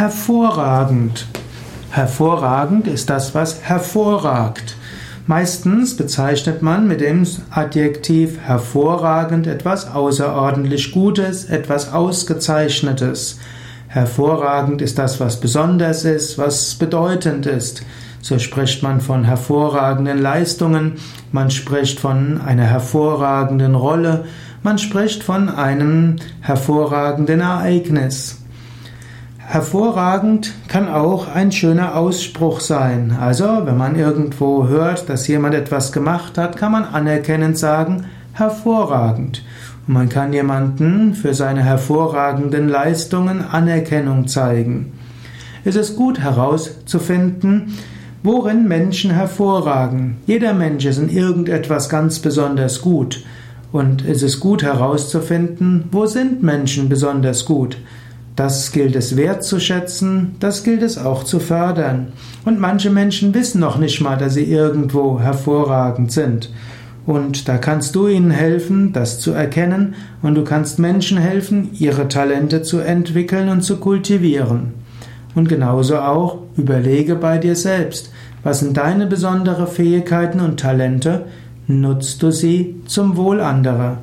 Hervorragend. Hervorragend ist das, was hervorragt. Meistens bezeichnet man mit dem Adjektiv hervorragend etwas außerordentlich Gutes, etwas Ausgezeichnetes. Hervorragend ist das, was besonders ist, was bedeutend ist. So spricht man von hervorragenden Leistungen, man spricht von einer hervorragenden Rolle, man spricht von einem hervorragenden Ereignis. Hervorragend kann auch ein schöner Ausspruch sein. Also, wenn man irgendwo hört, dass jemand etwas gemacht hat, kann man anerkennend sagen, hervorragend. Und man kann jemanden für seine hervorragenden Leistungen Anerkennung zeigen. Es ist gut herauszufinden, worin Menschen hervorragen. Jeder Mensch ist in irgendetwas ganz besonders gut. Und es ist gut herauszufinden, wo sind Menschen besonders gut. Das gilt es wertzuschätzen, das gilt es auch zu fördern. Und manche Menschen wissen noch nicht mal, dass sie irgendwo hervorragend sind. Und da kannst du ihnen helfen, das zu erkennen, und du kannst Menschen helfen, ihre Talente zu entwickeln und zu kultivieren. Und genauso auch überlege bei dir selbst, was sind deine besonderen Fähigkeiten und Talente, nutzt du sie zum Wohl anderer.